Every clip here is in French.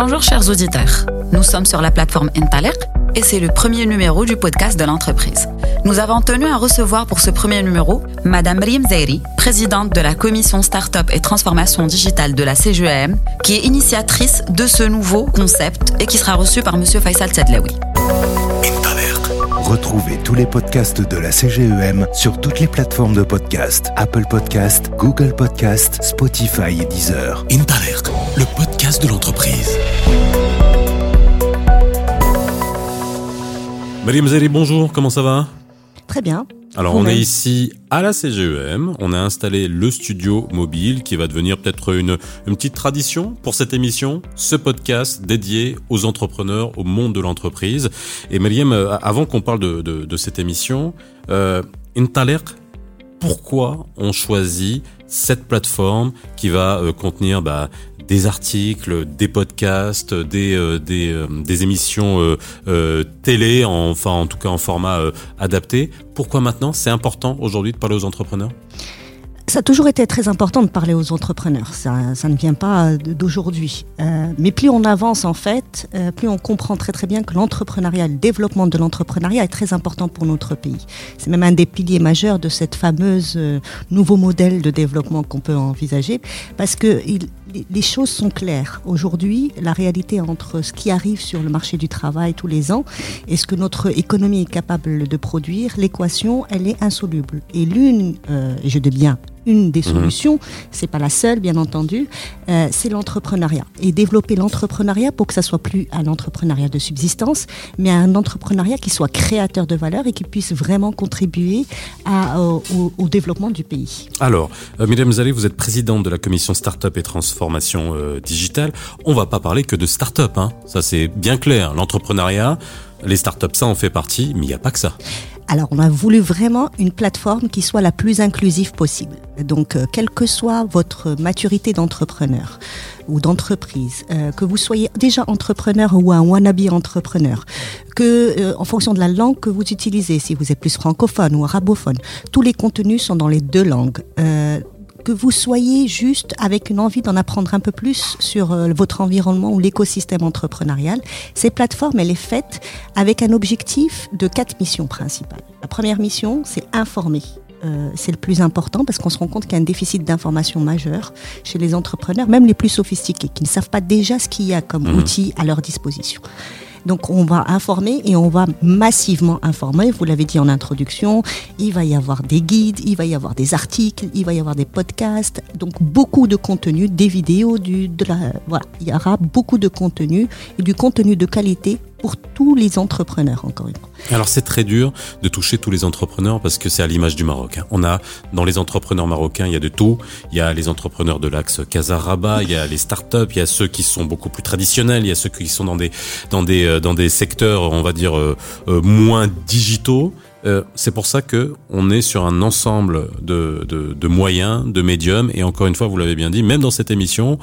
Bonjour chers auditeurs, nous sommes sur la plateforme Intalek et c'est le premier numéro du podcast de l'entreprise. Nous avons tenu à recevoir pour ce premier numéro Madame Riem Zairi, présidente de la commission Startup et Transformation Digitale de la CGEM, qui est initiatrice de ce nouveau concept et qui sera reçue par Monsieur Faisal Tsedlaoui. Retrouvez tous les podcasts de la CGEM sur toutes les plateformes de podcast Apple Podcast, Google Podcast, Spotify et Deezer. Intalert, le podcast de l'entreprise. Marie Mzeri, bonjour, comment ça va? Très bien. Alors on est ici à la CGEM, on a installé le studio mobile qui va devenir peut-être une, une petite tradition pour cette émission, ce podcast dédié aux entrepreneurs, au monde de l'entreprise. Et Mariam, euh, avant qu'on parle de, de, de, cette émission, euh, Intaler, pourquoi on choisit cette plateforme qui va euh, contenir bah, des articles, des podcasts, des euh, euh, des, émissions euh, télé, enfin en tout cas en format adapté. Pourquoi maintenant c'est important aujourd'hui de parler aux entrepreneurs? Ça a toujours été très important de parler aux entrepreneurs. Ça, ne vient pas d'aujourd'hui. Mais plus on avance, en fait, plus on comprend très très bien que l'entrepreneuriat, le développement de l'entrepreneuriat est très important pour notre pays. C'est même un des piliers majeurs de cette fameuse euh, nouveau modèle de développement qu'on peut envisager, parce que il, les choses sont claires. Aujourd'hui, la réalité entre ce qui arrive sur le marché du travail tous les ans et ce que notre économie est capable de produire, l'équation, elle est insoluble. Et l'une, euh, je dis bien une des solutions, mmh. c'est pas la seule bien entendu, euh, c'est l'entrepreneuriat. Et développer l'entrepreneuriat pour que ça soit plus un entrepreneuriat de subsistance, mais un entrepreneuriat qui soit créateur de valeur et qui puisse vraiment contribuer à, au, au, développement du pays. Alors, euh, Mesdames Zalé, vous êtes présidente de la commission Startup et Transformation euh, Digitale. On va pas parler que de start-up, hein. ça c'est bien clair. L'entrepreneuriat, les startups, ça en fait partie, mais il n'y a pas que ça. Alors, on a voulu vraiment une plateforme qui soit la plus inclusive possible. Donc, euh, quelle que soit votre maturité d'entrepreneur ou d'entreprise, euh, que vous soyez déjà entrepreneur ou un wannabe entrepreneur, que en fonction de la langue que vous utilisez, si vous êtes plus francophone ou arabophone, tous les contenus sont dans les deux langues. Que vous soyez juste avec une envie d'en apprendre un peu plus sur euh, votre environnement ou l'écosystème entrepreneurial, ces plateformes, elle est faite avec un objectif de quatre missions principales. La première mission, c'est informer. Euh, c'est le plus important parce qu'on se rend compte qu'il y a un déficit d'information majeur chez les entrepreneurs, même les plus sophistiqués, qui ne savent pas déjà ce qu'il y a comme mmh. outil à leur disposition. Donc on va informer et on va massivement informer. Vous l'avez dit en introduction, il va y avoir des guides, il va y avoir des articles, il va y avoir des podcasts, donc beaucoup de contenu, des vidéos, du, de la, voilà, il y aura beaucoup de contenu et du contenu de qualité pour tous les entrepreneurs, encore une fois. Alors c'est très dur de toucher tous les entrepreneurs parce que c'est à l'image du Maroc. Hein. On a dans les entrepreneurs marocains, il y a de tout. Il y a les entrepreneurs de l'axe Casaraba, il y a les startups, il y a ceux qui sont beaucoup plus traditionnels, il y a ceux qui sont dans des dans des euh, dans des secteurs, on va dire euh, euh, moins digitaux. Euh, c'est pour ça que on est sur un ensemble de, de, de moyens, de médiums, et encore une fois, vous l'avez bien dit, même dans cette émission,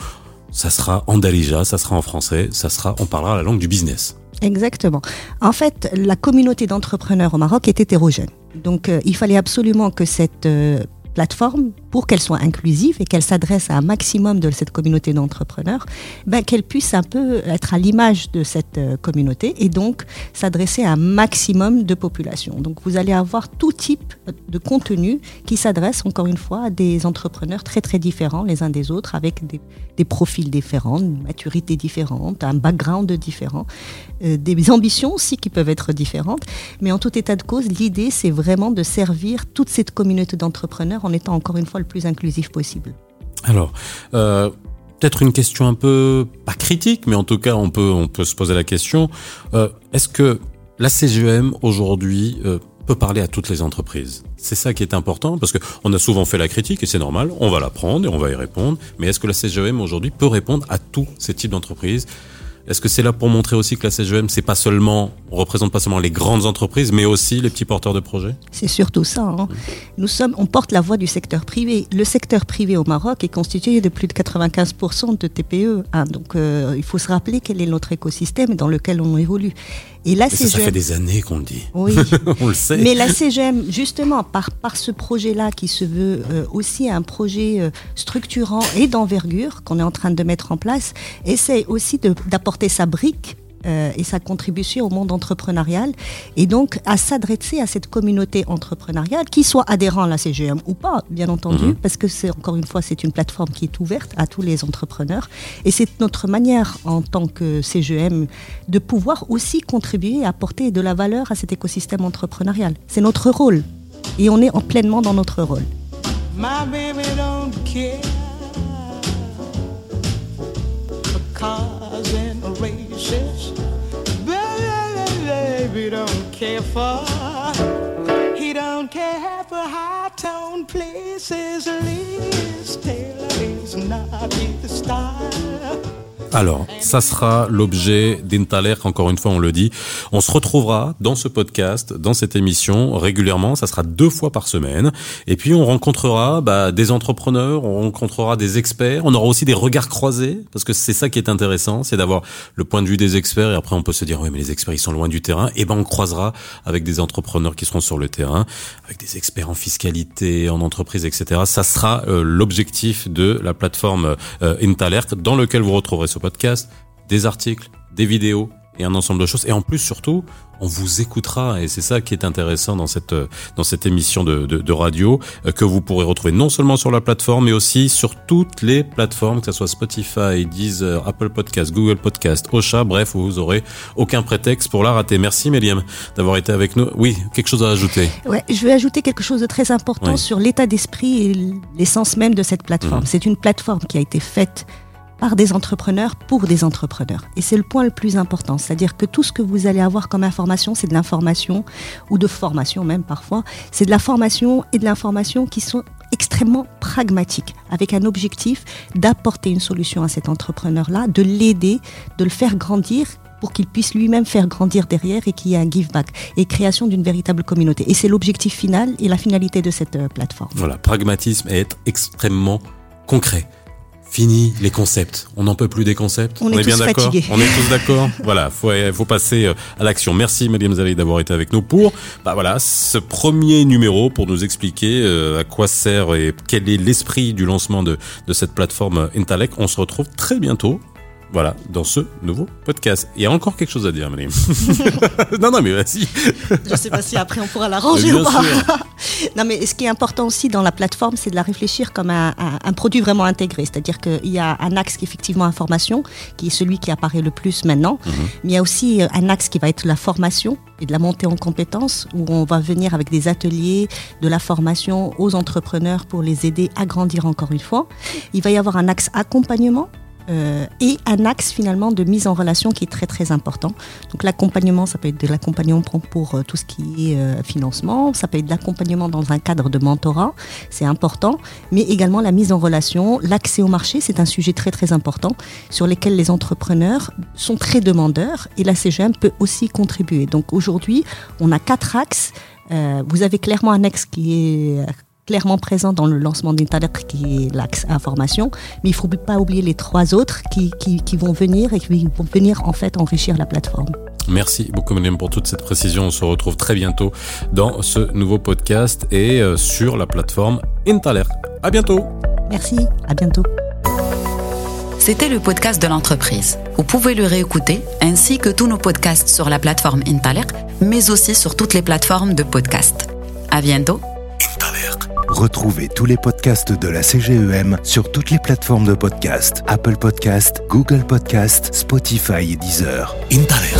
ça sera en dalija, ça sera en français, ça sera, on parlera la langue du business. Exactement. En fait, la communauté d'entrepreneurs au Maroc est hétérogène. Donc, euh, il fallait absolument que cette euh, plateforme, pour qu'elle soit inclusive et qu'elle s'adresse à un maximum de cette communauté d'entrepreneurs, ben, qu'elle puisse un peu être à l'image de cette euh, communauté et donc s'adresser à un maximum de population. Donc vous allez avoir tout type de contenu qui s'adresse encore une fois à des entrepreneurs très très différents les uns des autres avec des, profils différents, une maturité différente, un background différent, euh, des ambitions aussi qui peuvent être différentes. Mais en tout état de cause, l'idée c'est vraiment de servir toute cette communauté d'entrepreneurs en étant encore une fois le plus inclusif possible. Alors, euh, peut-être une question un peu pas critique, mais en tout cas on peut on peut se poser la question euh, est-ce que la CGM aujourd'hui euh, peut parler à toutes les entreprises? C'est ça qui est important parce que on a souvent fait la critique et c'est normal, on va la prendre et on va y répondre. Mais est-ce que la CGM aujourd'hui peut répondre à tous ces types d'entreprises? Est-ce que c'est là pour montrer aussi que la CGM, c'est pas seulement, représente pas seulement les grandes entreprises, mais aussi les petits porteurs de projets C'est surtout ça. Hein. Nous sommes, on porte la voix du secteur privé. Le secteur privé au Maroc est constitué de plus de 95% de TPE. Hein. Donc, euh, il faut se rappeler quel est notre écosystème dans lequel on évolue. Et la Mais ça, ça fait des années qu'on le dit. Oui. On le sait. Mais la CGM, justement, par, par ce projet-là qui se veut euh, aussi un projet euh, structurant et d'envergure qu'on est en train de mettre en place, essaie aussi d'apporter sa brique euh, et sa contribution au monde entrepreneurial. Et donc à s'adresser à cette communauté entrepreneuriale qui soit adhérent à la CGM ou pas bien entendu parce que c'est encore une fois c'est une plateforme qui est ouverte à tous les entrepreneurs. Et c'est notre manière en tant que CGM de pouvoir aussi contribuer et apporter de la valeur à cet écosystème entrepreneurial. C'est notre rôle. Et on est en pleinement dans notre rôle. My baby don't care for. He don't care for high tone places. Liz Taylor is not his style. Alors, ça sera l'objet d'Intaler, encore une fois, on le dit. On se retrouvera dans ce podcast, dans cette émission, régulièrement. Ça sera deux fois par semaine. Et puis, on rencontrera bah, des entrepreneurs, on rencontrera des experts. On aura aussi des regards croisés, parce que c'est ça qui est intéressant, c'est d'avoir le point de vue des experts. Et après, on peut se dire, oui, mais les experts, ils sont loin du terrain. Et ben, on croisera avec des entrepreneurs qui seront sur le terrain, avec des experts en fiscalité, en entreprise, etc. Ça sera euh, l'objectif de la plateforme euh, Intalert, dans lequel vous retrouverez ce podcast, des articles, des vidéos et un ensemble de choses. Et en plus, surtout, on vous écoutera. Et c'est ça qui est intéressant dans cette, euh, dans cette émission de, de, de radio, euh, que vous pourrez retrouver non seulement sur la plateforme, mais aussi sur toutes les plateformes, que ce soit Spotify, Deezer, Apple Podcast, Google Podcast, Ocha. Bref, vous aurez aucun prétexte pour la rater. Merci, Méliam, d'avoir été avec nous. Oui, quelque chose à ajouter? Ouais, je vais ajouter quelque chose de très important Oui. sur l'état d'esprit et l'essence même de cette plateforme. Mhm. C'est une plateforme qui a été faite par des entrepreneurs pour des entrepreneurs. Et c'est le point le plus important. C'est-à-dire que tout ce que vous allez avoir comme information, c'est de l'information ou de formation même parfois. C'est de la formation et de l'information qui sont extrêmement pragmatiques, avec un objectif d'apporter une solution à cet entrepreneur-là, de l'aider, de le faire grandir pour qu'il puisse lui-même faire grandir derrière et qu'il y ait un give back et création d'une véritable communauté. Et c'est l'objectif final et la finalité de cette euh, plateforme. Voilà, pragmatisme et être extrêmement concret. Fini les concepts. On n'en peut plus des concepts. On est bien tous d'accord. On est tous d'accord. voilà, faut faut passer euh, à l'action. Merci Madiam Zali d'avoir été avec nous pour bah voilà ce premier numéro pour nous expliquer euh, à quoi sert et quel est l'esprit du lancement de de cette plateforme Intalec. On se retrouve très bientôt. Voilà, dans ce nouveau podcast. Il y a encore quelque chose à dire, Madiam. non, non, mais vas-y. Je ne sais pas si après on pourra l'arranger ou pas. sûr. non, mais ce qui est important aussi dans la plateforme, c'est de la réfléchir comme un, un- un produit vraiment intégré. C'est-à-dire qu'il y a un axe qui est effectivement information, qui est celui qui apparaît le plus maintenant. Mhm. Mais il y a aussi euh, un axe qui va être la formation et de la montée en compétences, où on va venir avec des ateliers, de la formation aux entrepreneurs pour les aider à grandir encore une fois. Il va y avoir un axe accompagnement. Euh, et un axe finalement de mise en relation qui est très très important. Donc l'accompagnement, ça peut être de l'accompagnement pour, euh, tout ce qui est euh, financement, ça peut être de l'accompagnement dans un cadre de mentorat, c'est important, mais également la mise en relation, l'accès au marché, c'est un sujet très très important sur lesquels les entrepreneurs sont très demandeurs et la CGM peut aussi contribuer. Donc aujourd'hui, on a quatre axes. Vous avez clairement un axe qui est clairement présent dans le lancement d'Internet qui est l'axe information, mais il ne faut pas oublier les trois autres qui, qui, qui vont venir et qui vont venir en fait enrichir la plateforme. Merci beaucoup, Madame, pour toute cette précision. On se retrouve très bientôt dans ce nouveau podcast et euh, sur la plateforme Intaler. À bientôt. Merci, à bientôt. C'était le podcast de l'entreprise. Vous pouvez le réécouter ainsi que tous nos podcasts sur la plateforme Intalec, mais aussi sur toutes les plateformes de podcast. À bientôt. Retrouvez tous les podcasts de la CGEM sur toutes les plateformes de podcast Apple Podcast, Google Podcast, Spotify et Deezer. Intaler.